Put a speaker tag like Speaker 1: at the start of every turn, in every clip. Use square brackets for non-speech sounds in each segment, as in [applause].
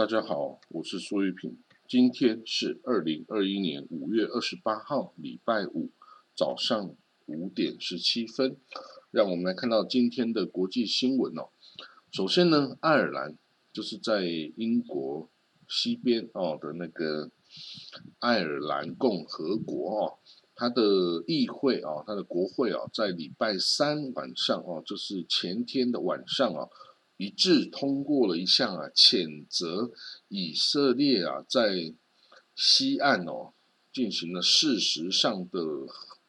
Speaker 1: 大家好，我是苏玉平。今天是二零二一年五月二十八号，礼拜五早上五点十七分。让我们来看到今天的国际新闻哦。首先呢，爱尔兰就是在英国西边哦的那个爱尔兰共和国哦，它的议会啊，它的国会啊，在礼拜三晚上哦，就是前天的晚上啊。一致通过了一项啊，谴责以色列啊在西岸哦进行了事实上的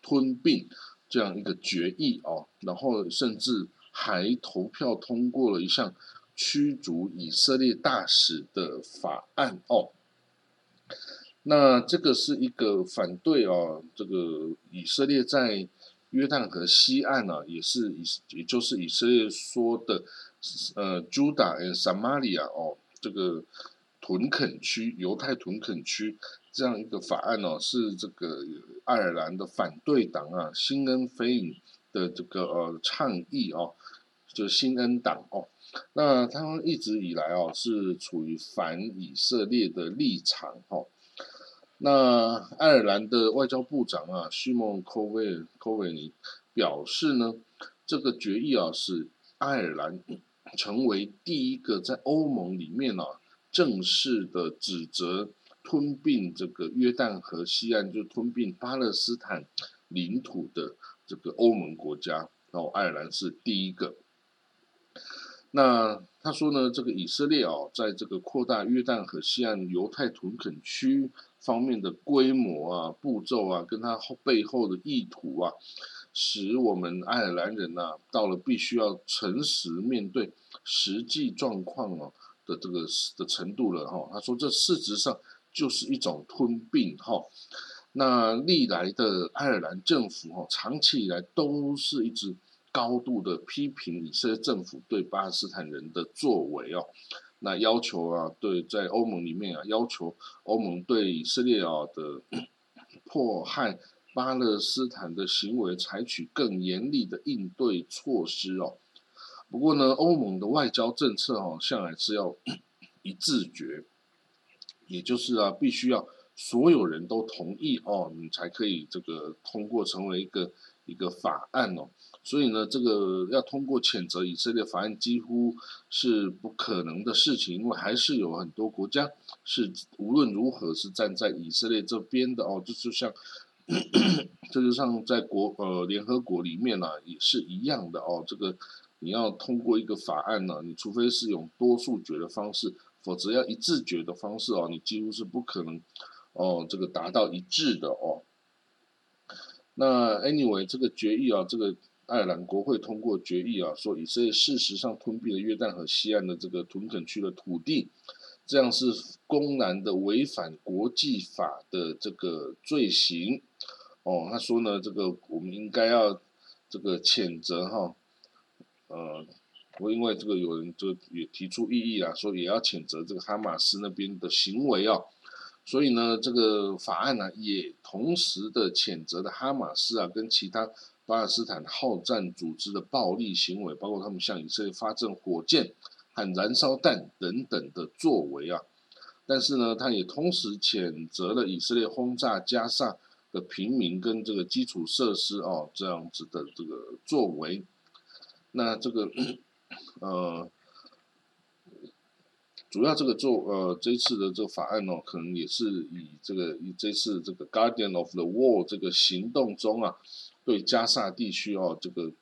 Speaker 1: 吞并这样一个决议哦，然后甚至还投票通过了一项驱逐以色列大使的法案哦。那这个是一个反对哦，这个以色列在约旦河西岸呢，也是以也就是以色列说的。呃，Judah and Samaria 哦，这个屯垦区，犹太屯垦区这样一个法案哦，是这个爱尔兰的反对党啊，新恩菲影的这个呃倡议哦，就新恩党哦，那他们一直以来哦是处于反以色列的立场哦。那爱尔兰的外交部长啊，西蒙科维科维尼表示呢，这个决议啊是爱尔兰。成为第一个在欧盟里面呢正式的指责吞并这个约旦河西岸，就吞并巴勒斯坦领土的这个欧盟国家，然后爱尔兰是第一个。那他说呢，这个以色列哦，在这个扩大约旦河西岸犹太屯垦区方面的规模啊、步骤啊，跟他后背后的意图啊。使我们爱尔兰人呐，到了必须要诚实面对实际状况哦的这个的程度了哈。他说，这事实上就是一种吞并哈。那历来的爱尔兰政府哈，长期以来都是一直高度的批评以色列政府对巴勒斯坦人的作为哦。那要求啊，对在欧盟里面啊，要求欧盟对以色列啊的 [coughs] 迫害。巴勒斯坦的行为采取更严厉的应对措施哦。不过呢，欧盟的外交政策哦，向来是要 [clears throat] 一致决，也就是啊，必须要所有人都同意哦，你才可以这个通过成为一个一个法案哦。所以呢，这个要通过谴责以色列法案几乎是不可能的事情，因为还是有很多国家是无论如何是站在以色列这边的哦，就就像。这就像在国呃联合国里面呢，也是一样的哦。这个你要通过一个法案呢，你除非是用多数决的方式，否则要一致决的方式哦，你几乎是不可能哦，这个达到一致的哦。那 anyway 这个决议啊，这个爱尔兰国会通过决议啊，说以色列事实上吞并了约旦河西岸的这个屯垦区的土地。这样是公然的违反国际法的这个罪行，哦，他说呢，这个我们应该要这个谴责哈，呃，我因为这个有人就也提出异议啊，说也要谴责这个哈马斯那边的行为啊，所以呢，这个法案呢也同时的谴责的哈马斯啊跟其他巴勒斯坦好战组织的暴力行为，包括他们向以色列发射火箭。和燃烧弹等等的作为啊，但是呢，他也同时谴责了以色列轰炸加沙的平民跟这个基础设施哦，这样子的这个作为。那这个呃，主要这个做呃这次的这个法案哦，可能也是以这个以这次这个 Guardian of the Wall 这个行动中啊，对加沙地区哦这个。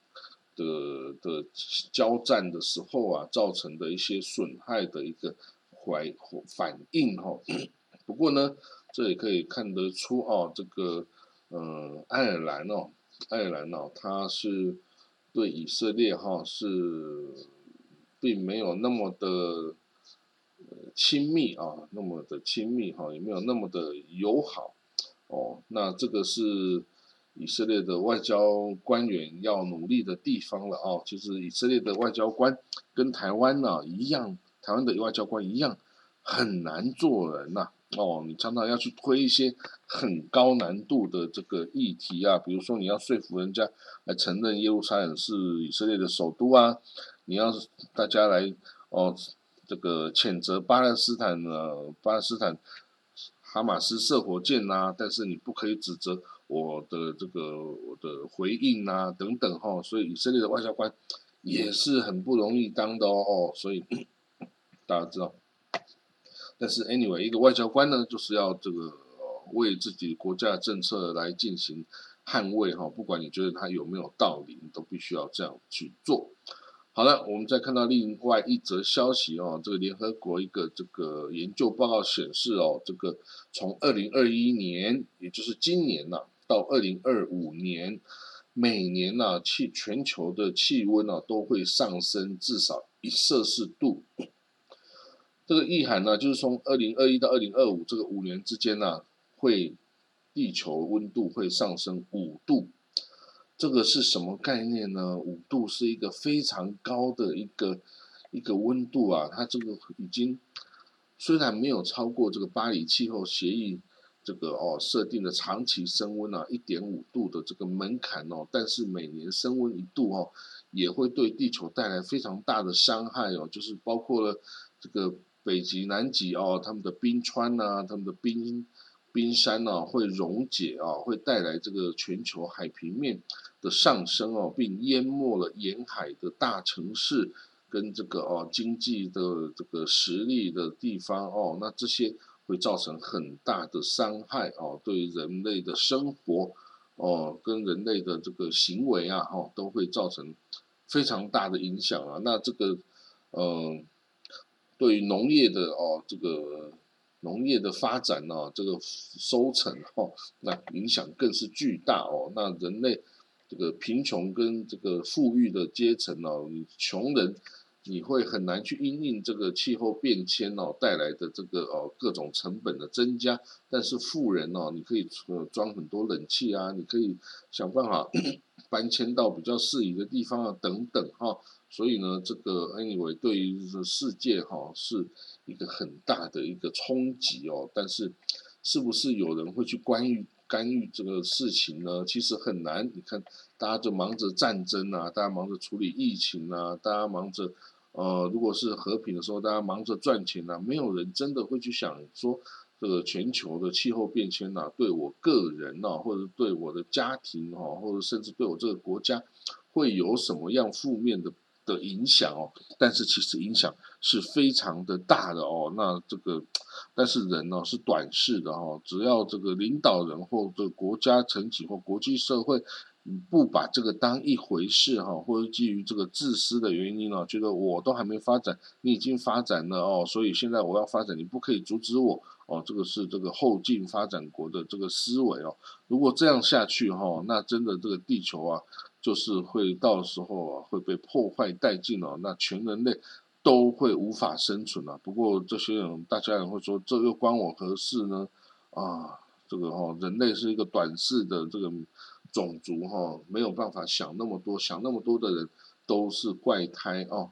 Speaker 1: 的的交战的时候啊，造成的一些损害的一个怀反应哈。[coughs] 不过呢，这也可以看得出哦，这个呃，爱尔兰哦，爱尔兰哦，它是对以色列哈是并没有那么的亲密啊，那么的亲密哈，也没有那么的友好哦。那这个是。以色列的外交官员要努力的地方了哦，其实以色列的外交官跟台湾呢一样，台湾的外交官一样很难做人呐哦，你常常要去推一些很高难度的这个议题啊，比如说你要说服人家来承认耶路撒冷是以色列的首都啊，你要大家来哦这个谴责巴勒斯坦呢，巴勒斯坦哈马斯射火箭呐，但是你不可以指责我的这个我的回应呐等等哈，所以以色列的外交官也是很不容易当的哦，所以 [coughs] 大家知道。但是 anyway，一个外交官呢，就是要这个为自己国家的政策来进行捍卫哈，不管你觉得他有没有道理，你都必须要这样去做。好了，我们再看到另外一则消息哦，这个联合国一个这个研究报告显示哦，这个从二零二一年，也就是今年呐，到二零二五年，每年呐气全球的气温呢都会上升至少一摄氏度。这个意涵呢，就是从二零二一到二零二五这个五年之间呢，会地球温度会上升五度。这个是什么概念呢？五度是一个非常高的一个一个温度啊，它这个已经虽然没有超过这个巴黎气候协议这个哦设定的长期升温啊一点五度的这个门槛哦，但是每年升温一度哦，也会对地球带来非常大的伤害哦，就是包括了这个。北极、南极哦，他们的冰川呐，他们的冰冰山呢会溶解啊，会带来这个全球海平面的上升哦，并淹没了沿海的大城市跟这个哦经济的这个实力的地方哦，那这些会造成很大的伤害哦，对人类的生活哦跟人类的这个行为啊哈都会造成非常大的影响啊，那这个嗯。对于农业的哦，这个农业的发展呢，这个收成哦，那影响更是巨大哦。那人类这个贫穷跟这个富裕的阶层哦，你穷人你会很难去因应这个气候变迁哦带来的这个哦各种成本的增加，但是富人哦，你可以装很多冷气啊，你可以想办法搬迁到比较适宜的地方啊，等等哈。所以呢，这个 anyway 对于世界哈是一个很大的一个冲击哦。但是，是不是有人会去干预干预这个事情呢？其实很难。你看，大家就忙着战争啊，大家忙着处理疫情啊，大家忙着呃，如果是和平的时候，大家忙着赚钱啊，没有人真的会去想说，这个全球的气候变迁呐，对我个人呐，或者对我的家庭哈，或者甚至对我这个国家，会有什么样负面的？的影响哦，但是其实影响是非常的大的哦。那这个，但是人呢是短视的哈，只要这个领导人或者国家层级或国际社会不把这个当一回事哈，或者基于这个自私的原因呢，觉得我都还没发展，你已经发展了哦，所以现在我要发展，你不可以阻止我哦。这个是这个后进发展国的这个思维哦。如果这样下去哈，那真的这个地球啊。就是会到时候啊会被破坏殆尽了，那全人类都会无法生存了。不过这些人，大家也会说，这又关我何事呢？啊，这个哈，人类是一个短视的这个种族哈，没有办法想那么多，想那么多的人都是怪胎哦。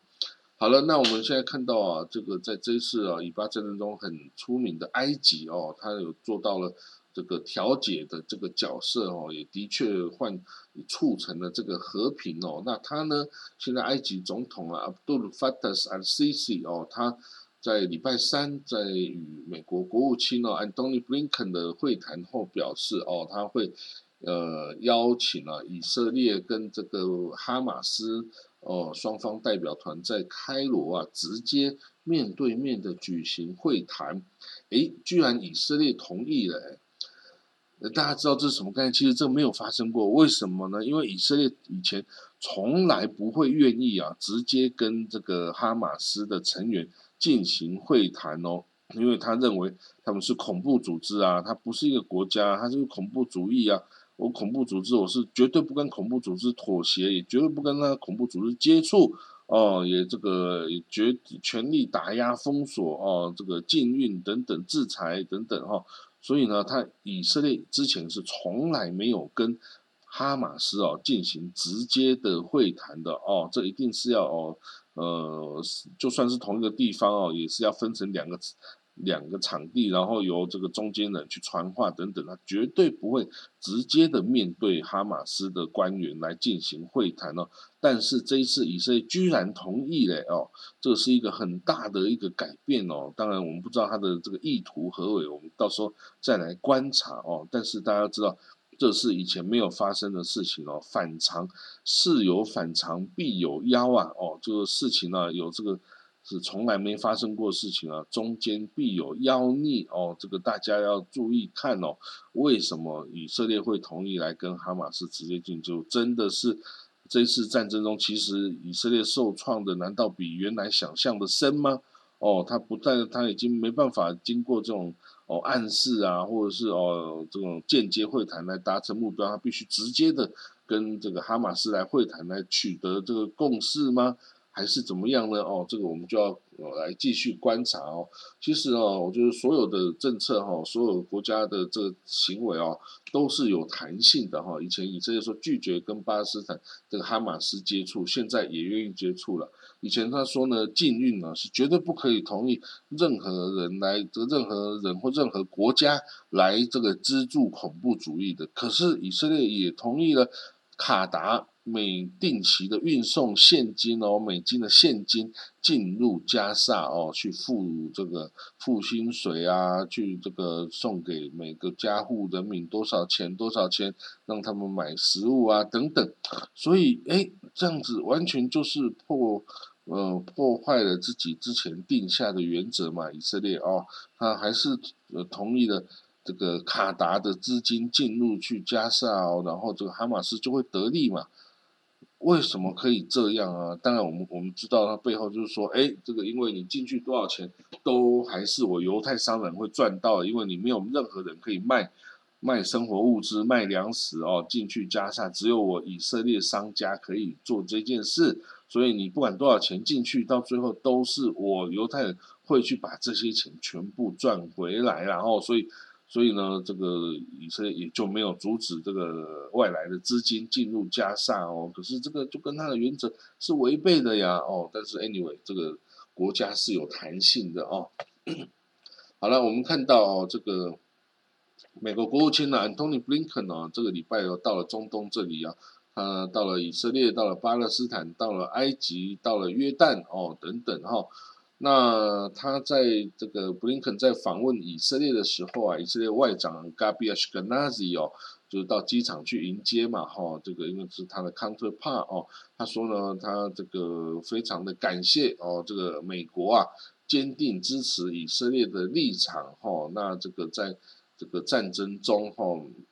Speaker 1: 好了，那我们现在看到啊，这个在这一次啊以巴战争中很出名的埃及哦，他有做到了。这个调解的这个角色哦，也的确换促成了这个和平哦。那他呢，现在埃及总统啊，Abdul Fattah al-Sisi 哦，他在礼拜三在与美国国务卿哦，Antony Blinken 的会谈后表示哦，他会呃邀请了以色列跟这个哈马斯哦双方代表团在开罗啊直接面对面的举行会谈。诶，居然以色列同意了。大家知道这是什么概念？其实这没有发生过，为什么呢？因为以色列以前从来不会愿意啊，直接跟这个哈马斯的成员进行会谈哦，因为他认为他们是恐怖组织啊，他不是一个国家，他是恐怖主义啊。我恐怖组织，我是绝对不跟恐怖组织妥协，也绝对不跟那恐怖组织接触哦，也这个也绝全力打压、封锁哦，这个禁运等等、制裁等等哈。所以呢，他以色列之前是从来没有跟哈马斯哦进行直接的会谈的哦，这一定是要哦，呃，就算是同一个地方哦，也是要分成两个两个场地，然后由这个中间人去传话等等，他绝对不会直接的面对哈马斯的官员来进行会谈哦。但是这一次以色列居然同意嘞哦，这是一个很大的一个改变哦。当然我们不知道他的这个意图何为，我们到时候再来观察哦。但是大家知道，这是以前没有发生的事情哦。反常事有反常必有妖啊哦，这个事情呢有这个。是从来没发生过事情啊，中间必有妖孽哦，这个大家要注意看哦。为什么以色列会同意来跟哈马斯直接进就真的是这次战争中，其实以色列受创的难道比原来想象的深吗？哦，他不但他已经没办法经过这种哦暗示啊，或者是哦这种间接会谈来达成目标，他必须直接的跟这个哈马斯来会谈来取得这个共识吗？还是怎么样呢？哦，这个我们就要来继续观察哦。其实哦，我觉得所有的政策哈，所有国家的这个行为哦，都是有弹性的哈。以前以色列说拒绝跟巴勒斯坦这个哈马斯接触，现在也愿意接触了。以前他说呢，禁运呢是绝对不可以同意任何人来，这任何人或任何国家来这个资助恐怖主义的。可是以色列也同意了卡达。每定期的运送现金哦，美金的现金进入加萨哦，去付这个付薪水啊，去这个送给每个家户人民多少钱多少钱，让他们买食物啊等等。所以哎，这样子完全就是破呃破坏了自己之前定下的原则嘛。以色列哦，他还是呃同意了这个卡达的资金进入去加萨哦，然后这个哈马斯就会得利嘛。为什么可以这样啊？当然，我们我们知道它背后就是说，哎，这个因为你进去多少钱，都还是我犹太商人会赚到，因为你没有任何人可以卖卖生活物资、卖粮食哦，进去加沙，只有我以色列商家可以做这件事，所以你不管多少钱进去，到最后都是我犹太人会去把这些钱全部赚回来，然后所以。所以呢，这个以色列也就没有阻止这个外来的资金进入加沙哦。可是这个就跟他的原则是违背的呀哦。但是 anyway，这个国家是有弹性的哦。好了，我们看到哦，这个美国国务卿呢，Antony Blinken 哦，这个礼拜又到了中东这里啊，他到了以色列，到了巴勒斯坦，到了埃及，到了约旦哦等等哈。那他在这个布林肯在访问以色列的时候啊，以色列外长 Gabi Ashkenazi 哦，就是到机场去迎接嘛，哈，这个因为是他的 counterpart 哦，他说呢，他这个非常的感谢哦，这个美国啊，坚定支持以色列的立场，哈，那这个在这个战争中，哈，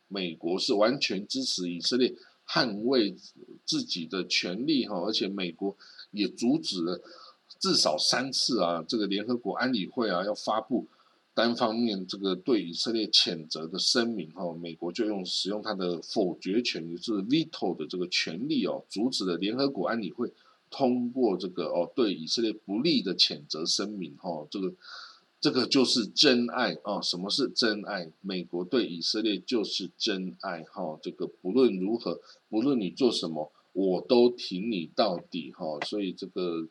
Speaker 1: 美国是完全支持以色列捍卫自己的权利，哈，而且美国也阻止了。至少三次啊，这个联合国安理会啊要发布单方面这个对以色列谴责的声明哈，美国就用使用它的否决权，也就是 veto 的这个权利哦，阻止了联合国安理会通过这个哦对以色列不利的谴责声明哈，这个这个就是真爱哦，什么是真爱？美国对以色列就是真爱哈，这个不论如何，不论你做什么，我都挺你到底哈，所以这个。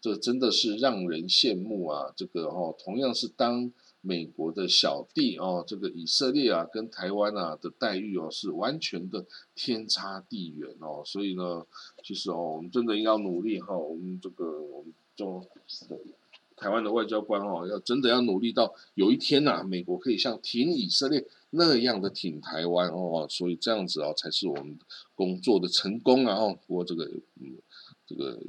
Speaker 1: 这真的是让人羡慕啊！这个哦，同样是当美国的小弟哦，这个以色列啊，跟台湾啊的待遇哦，是完全的天差地远哦。所以呢，其实哦，我们真的要努力哈，我们这个我们就台湾的外交官哦，要真的要努力到有一天呐，美国可以像挺以色列那样的挺台湾哦。所以这样子哦，才是我们工作的成功啊！哦，不过这个嗯，这个。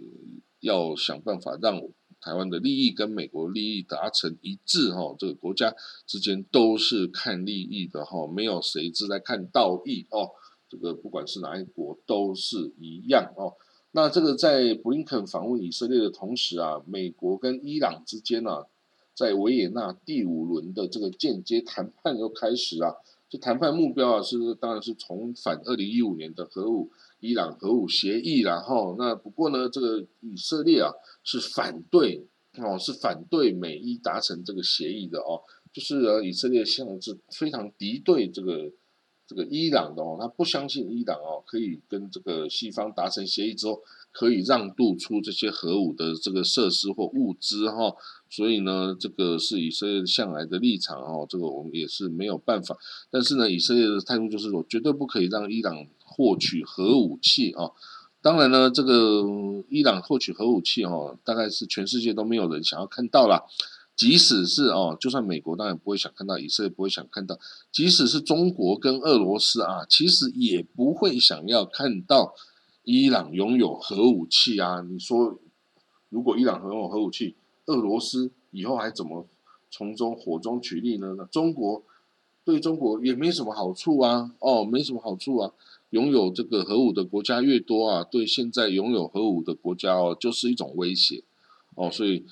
Speaker 1: 要想办法让台湾的利益跟美国利益达成一致哈，这个国家之间都是看利益的哈，没有谁是在看道义哦。这个不管是哪一国都是一样哦。那这个在布林肯访问以色列的同时啊，美国跟伊朗之间呢，在维也纳第五轮的这个间接谈判又开始啊。这谈判目标啊是当然是重返二零一五年的核武。伊朗核武协议，然后那不过呢，这个以色列啊是反对哦，是反对美伊达成这个协议的哦，就是以色列现在是非常敌对这个这个伊朗的哦，他不相信伊朗哦可以跟这个西方达成协议之后，可以让渡出这些核武的这个设施或物资哈，所以呢，这个是以色列向来的立场哦，这个我们也是没有办法。但是呢，以色列的态度就是说，绝对不可以让伊朗获取核武器啊。当然呢，这个伊朗获取核武器哦，大概是全世界都没有人想要看到了。即使是哦，就算美国当然不会想看到，以色列不会想看到，即使是中国跟俄罗斯啊，其实也不会想要看到伊朗拥有核武器啊。你说，如果伊朗拥有核武器，俄罗斯以后还怎么从中火中取栗呢？那中国对中国也没什么好处啊，哦，没什么好处啊。拥有这个核武的国家越多啊，对现在拥有核武的国家哦，就是一种威胁哦，所以。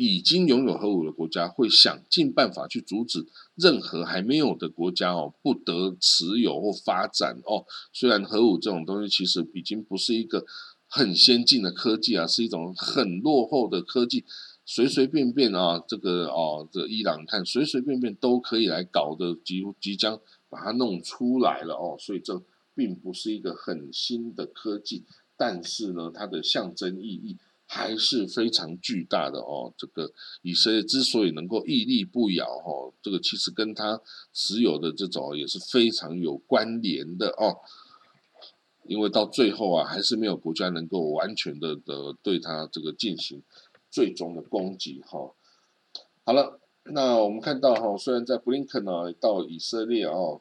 Speaker 1: 已经拥有核武的国家会想尽办法去阻止任何还没有的国家哦不得持有或发展哦。虽然核武这种东西其实已经不是一个很先进的科技啊，是一种很落后的科技，随随便便啊，这个哦，这伊朗看随随便便都可以来搞的，即即将把它弄出来了哦。所以这并不是一个很新的科技，但是呢，它的象征意义。还是非常巨大的哦。这个以色列之所以能够屹立不摇，哦，这个其实跟它持有的这种也是非常有关联的哦。因为到最后啊，还是没有国家能够完全的的对他这个进行最终的攻击哈。好了，那我们看到哈，虽然在布林肯呢到以色列哦，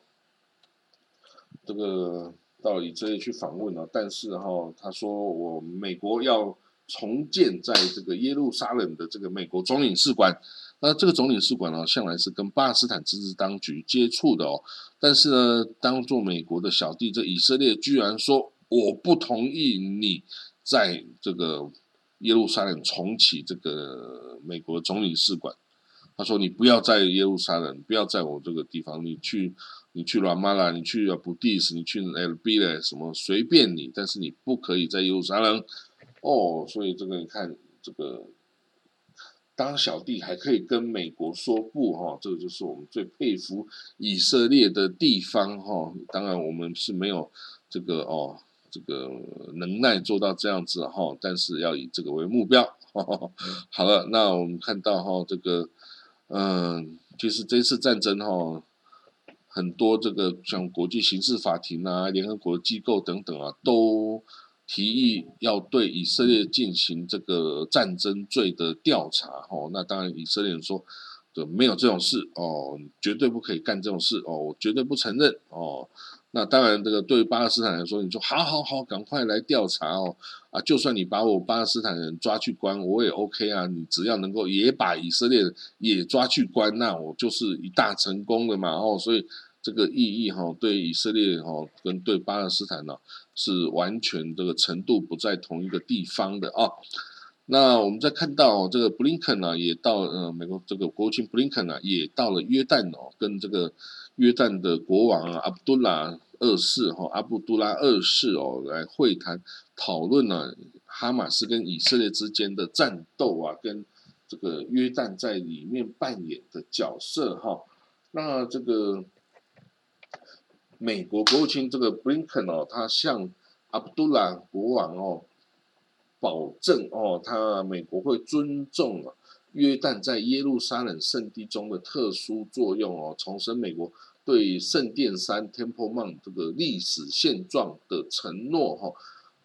Speaker 1: 这个到以色列去访问了，但是哈，他说我美国要。重建在这个耶路撒冷的这个美国总领事馆，那这个总领事馆呢，向来是跟巴勒斯坦自治当局接触的哦。但是呢，当做美国的小弟，这以色列居然说我不同意你在这个耶路撒冷重启这个美国总领事馆。他说你不要在耶路撒冷，不要在我这个地方，你去你去拉马拉，你去布蒂斯，你去 L B 嘞，什么随便你，但是你不可以在耶路撒冷。哦，所以这个你看，这个当小弟还可以跟美国说不哈，这个就是我们最佩服以色列的地方哈。当然我们是没有这个哦，这个能耐做到这样子哈，但是要以这个为目标。[laughs] 好了，那我们看到哈，这个嗯，其实这次战争哈，很多这个像国际刑事法庭啊、联合国机构等等啊，都。提议要对以色列进行这个战争罪的调查，哦，那当然以色列人说，就没有这种事，哦，绝对不可以干这种事，哦，我绝对不承认，哦，那当然这个对巴勒斯坦来说，你说好好好，赶快来调查哦，啊，就算你把我巴勒斯坦人抓去关，我也 OK 啊，你只要能够也把以色列也抓去关，那我就是一大成功的嘛，哦，所以。这个意义哈，对以色列哈跟对巴勒斯坦呢是完全这个程度不在同一个地方的啊。那我们再看到这个布林肯呢，也到呃美国这个国务卿布林肯呢，也到了约旦哦，跟这个约旦的国王啊阿卜杜拉二世哈阿卜杜拉二世哦来会谈讨论呢哈马斯跟以色列之间的战斗啊，跟这个约旦在里面扮演的角色哈。那这个。美国国务卿这个布林肯哦，他向阿卜杜拉国王哦保证哦，他美国会尊重啊约旦在耶路撒冷圣地中的特殊作用哦，重申美国对圣殿山 Temple Mount 这个历史现状的承诺哈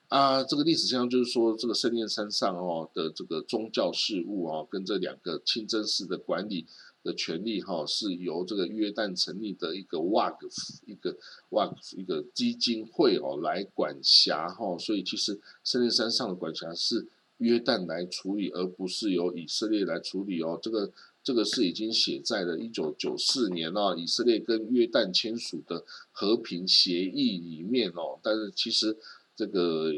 Speaker 1: 啊，这个历史现状就是说这个圣殿山上哦的这个宗教事务哦，跟这两个清真寺的管理。的权利哈是由这个约旦成立的一个瓦格一个瓦格一个基金会哦来管辖哈，所以其实圣殿山上的管辖是约旦来处理，而不是由以色列来处理哦。这个这个是已经写在了一九九四年哦，以色列跟约旦签署的和平协议里面哦。但是其实这个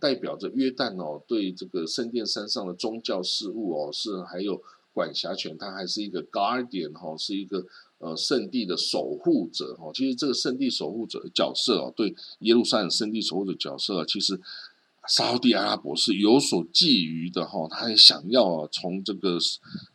Speaker 1: 代表着约旦哦对这个圣殿山上的宗教事务哦是还有。管辖权，他还是一个 guardian 哈，是一个呃圣地的守护者哈。其实这个圣地守护者的角色哦，对耶路撒冷圣地守护者角色，其实沙地阿拉伯是有所觊觎的哈。他也想要从这个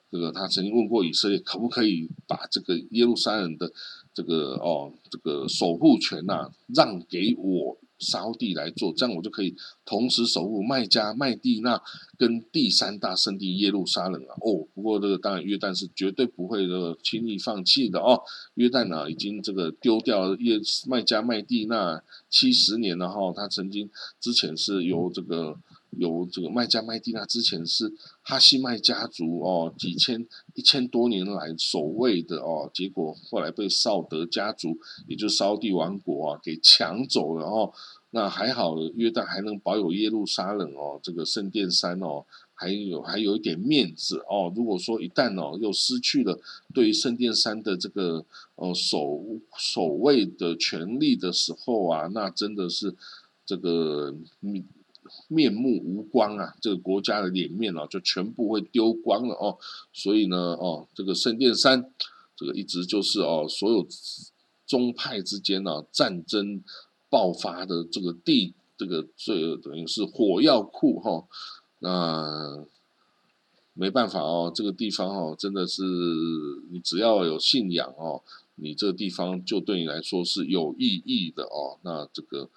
Speaker 1: 这个他曾经问过以色列，可不可以把这个耶路撒冷的这个哦这个守护权呐让给我。沙地来做，这样我就可以同时守护麦加、麦地那跟第三大圣地耶路撒冷啊。哦，不过这个当然约旦是绝对不会的轻易放弃的哦。约旦呢已经这个丢掉耶麦加、麦地那七十年了哈。他曾经之前是由这个。由这个麦加麦蒂娜之前是哈希麦家族哦，几千一千多年来守卫的哦，结果后来被绍德家族，也就是沙地王国啊给抢走了哦。那还好，约旦还能保有耶路撒冷哦，这个圣殿山哦，还有还有一点面子哦。如果说一旦哦又失去了对于圣殿山的这个呃守守卫的权利的时候啊，那真的是这个。面目无光啊，这个国家的脸面啊，就全部会丢光了哦。所以呢，哦，这个圣殿山，这个一直就是哦，所有宗派之间呢战争爆发的这个地，这个最等于是火药库哈。那没办法哦，这个地方哦，真的是你只要有信仰哦，你这个地方就对你来说是有意义的哦。那这个。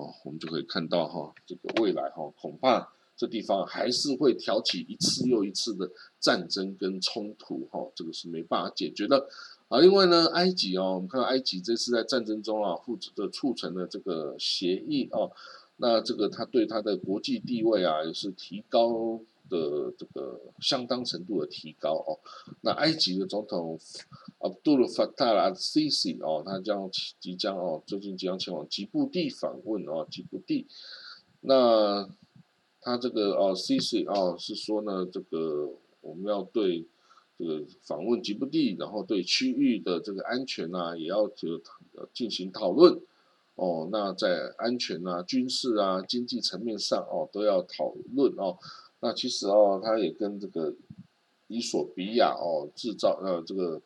Speaker 1: 哦，我们就可以看到哈，这个未来哈，恐怕这地方还是会挑起一次又一次的战争跟冲突哈，这个是没办法解决的啊。另外呢，埃及哦，我们看到埃及这次在战争中啊，负责的促成了这个协议哦，那这个他对他的国际地位啊，也是提高。的这个相当程度的提高哦，那埃及的总统 Abdul Fattah al-Sisi 哦，他将即将哦，最近即将前往吉布地访问哦，吉布地，那他这个哦西西哦是说呢，这个我们要对这个访问吉布地，然后对区域的这个安全啊，也要就进行讨论哦，那在安全啊、军事啊、经济层面上哦，都要讨论哦。那其实哦，他也跟这个伊索比亚哦制造呃这个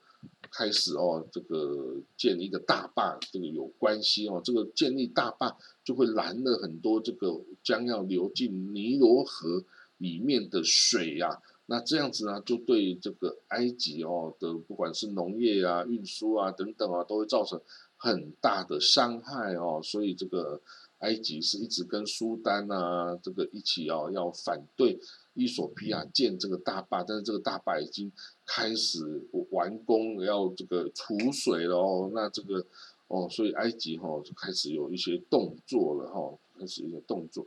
Speaker 1: 开始哦这个建一个大坝这个有关系哦，这个建立大坝就会拦了很多这个将要流进尼罗河里面的水呀，那这样子呢就对这个埃及哦的不管是农业啊、运输啊等等啊，都会造成很大的伤害哦，所以这个。埃及是一直跟苏丹啊这个一起哦，要反对伊索比亚建这个大坝，但是这个大坝已经开始完工，要这个储水了哦。那这个哦，所以埃及哈就开始有一些动作了哈，开始一些动作。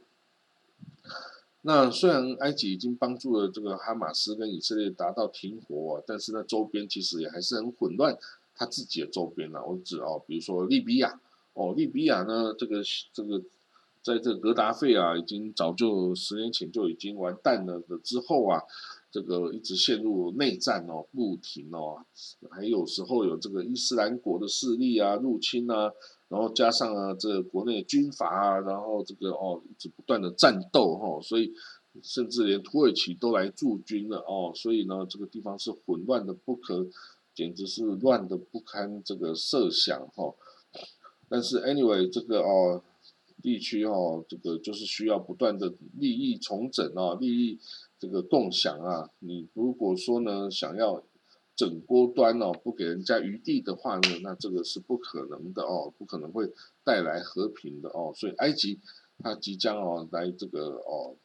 Speaker 1: 那虽然埃及已经帮助了这个哈马斯跟以色列达到停火，但是呢周边其实也还是很混乱，他自己的周边呢，我指哦，比如说利比亚。哦，利比亚呢？这个这个，在这个格达费啊，已经早就十年前就已经完蛋了的之后啊，这个一直陷入内战哦，不停哦，还有时候有这个伊斯兰国的势力啊入侵啊，然后加上啊这国内军阀啊，然后这个哦一直不断的战斗哈，所以甚至连土耳其都来驻军了哦，所以呢这个地方是混乱的不可，简直是乱的不堪这个设想哈。但是，anyway，这个哦，地区哦，这个就是需要不断的利益重整啊，利益这个共享啊。你如果说呢，想要整锅端哦，不给人家余地的话呢，那这个是不可能的哦，不可能会带来和平的哦。所以，埃及它即将哦来这个哦。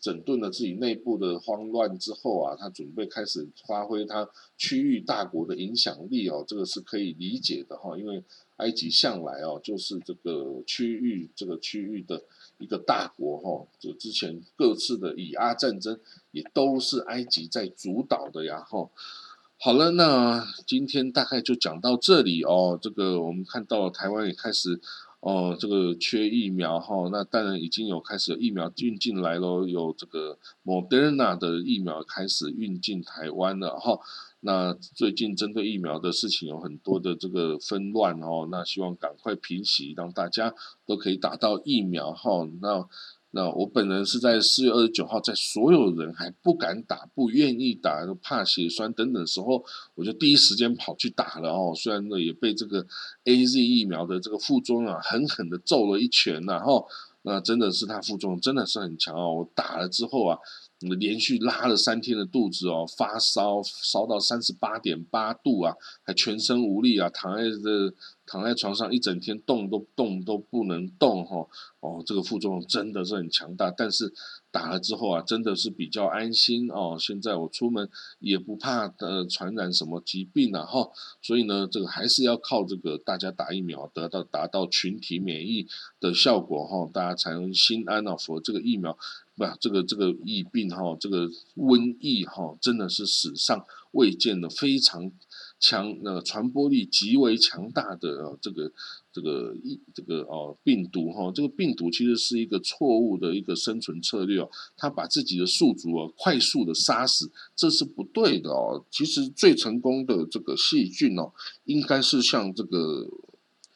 Speaker 1: 整顿了自己内部的慌乱之后啊，他准备开始发挥他区域大国的影响力哦，这个是可以理解的哈，因为埃及向来哦就是这个区域这个区域的一个大国哈，就之前各次的以阿战争也都是埃及在主导的呀哈。好了，那今天大概就讲到这里哦，这个我们看到台湾也开始。哦，这个缺疫苗哈，那当然已经有开始有疫苗运进来喽，有这个 Moderna 的疫苗开始运进台湾了哈。那最近针对疫苗的事情有很多的这个纷乱哦，那希望赶快平息，让大家都可以打到疫苗哈。那那我本人是在四月二十九号，在所有人还不敢打、不愿意打、怕血栓等等时候，我就第一时间跑去打了哦。虽然呢也被这个 A Z 疫苗的这个副作用啊狠狠的揍了一拳呐哈，那真的是它副作用真的是很强哦。我打了之后啊，连续拉了三天的肚子哦，发烧烧到三十八点八度啊，还全身无力啊，躺在这躺在床上一整天动都动都不能动哈，哦，这个副作用真的是很强大，但是打了之后啊，真的是比较安心哦。现在我出门也不怕呃传染什么疾病了哈，所以呢，这个还是要靠这个大家打疫苗得到达到群体免疫的效果哈，大家才能心安啊。否则这个疫苗。不，这个这个疫病哈，这个瘟疫哈，真的是史上未见的非常强，那传播力极为强大的这个这个一这个哦病毒哈，这个病毒其实是一个错误的一个生存策略哦，它把自己的宿主啊快速的杀死，这是不对的哦。其实最成功的这个细菌哦，应该是像这个。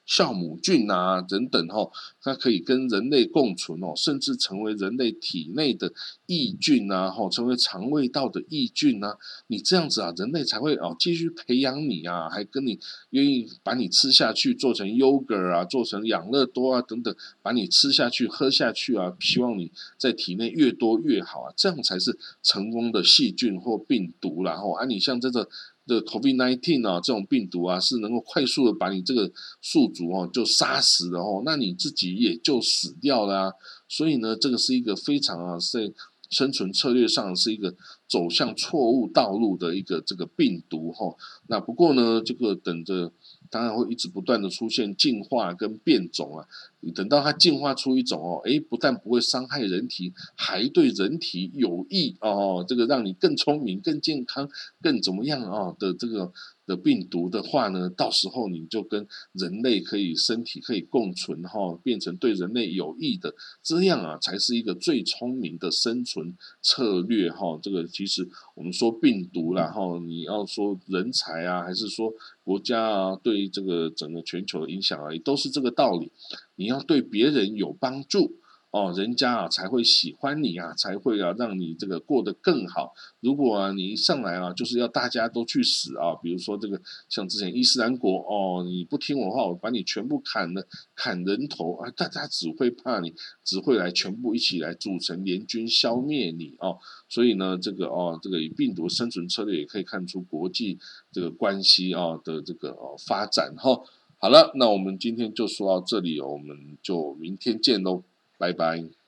Speaker 1: 酵母菌啊等等哈，它可以跟人类共存哦，甚至成为人类体内的益菌啊，哈，成为肠胃道的益菌啊。你这样子啊，人类才会哦继续培养你啊，还跟你愿意把你吃下去，做成 yogurt 啊，做成养乐多啊等等，把你吃下去喝下去啊，希望你在体内越多越好啊，这样才是成功的细菌或病毒然后啊，你像这个。这 COVID-19 啊，这种病毒啊，是能够快速的把你这个宿主哦就杀死的哦，那你自己也就死掉了。所以呢，这个是一个非常啊，在生存策略上是一个走向错误道路的一个这个病毒哈。那不过呢，这个等着。当然会一直不断的出现进化跟变种啊，你等到它进化出一种哦，诶，不但不会伤害人体，还对人体有益哦，这个让你更聪明、更健康、更怎么样啊的这个。的病毒的话呢，到时候你就跟人类可以身体可以共存哈，变成对人类有益的，这样啊才是一个最聪明的生存策略哈。这个其实我们说病毒然后你要说人才啊，还是说国家啊，对这个整个全球的影响啊，也都是这个道理。你要对别人有帮助。哦，人家啊才会喜欢你啊，才会啊让你这个过得更好。如果啊你一上来啊就是要大家都去死啊，比如说这个像之前伊斯兰国哦，你不听我话，我把你全部砍了，砍人头啊，大家只会怕你，只会来全部一起来组成联军消灭你哦。所以呢，这个哦，这个以病毒生存策略也可以看出国际这个关系啊的这个哦发展哈。好了，那我们今天就说到这里，我们就明天见喽。拜拜。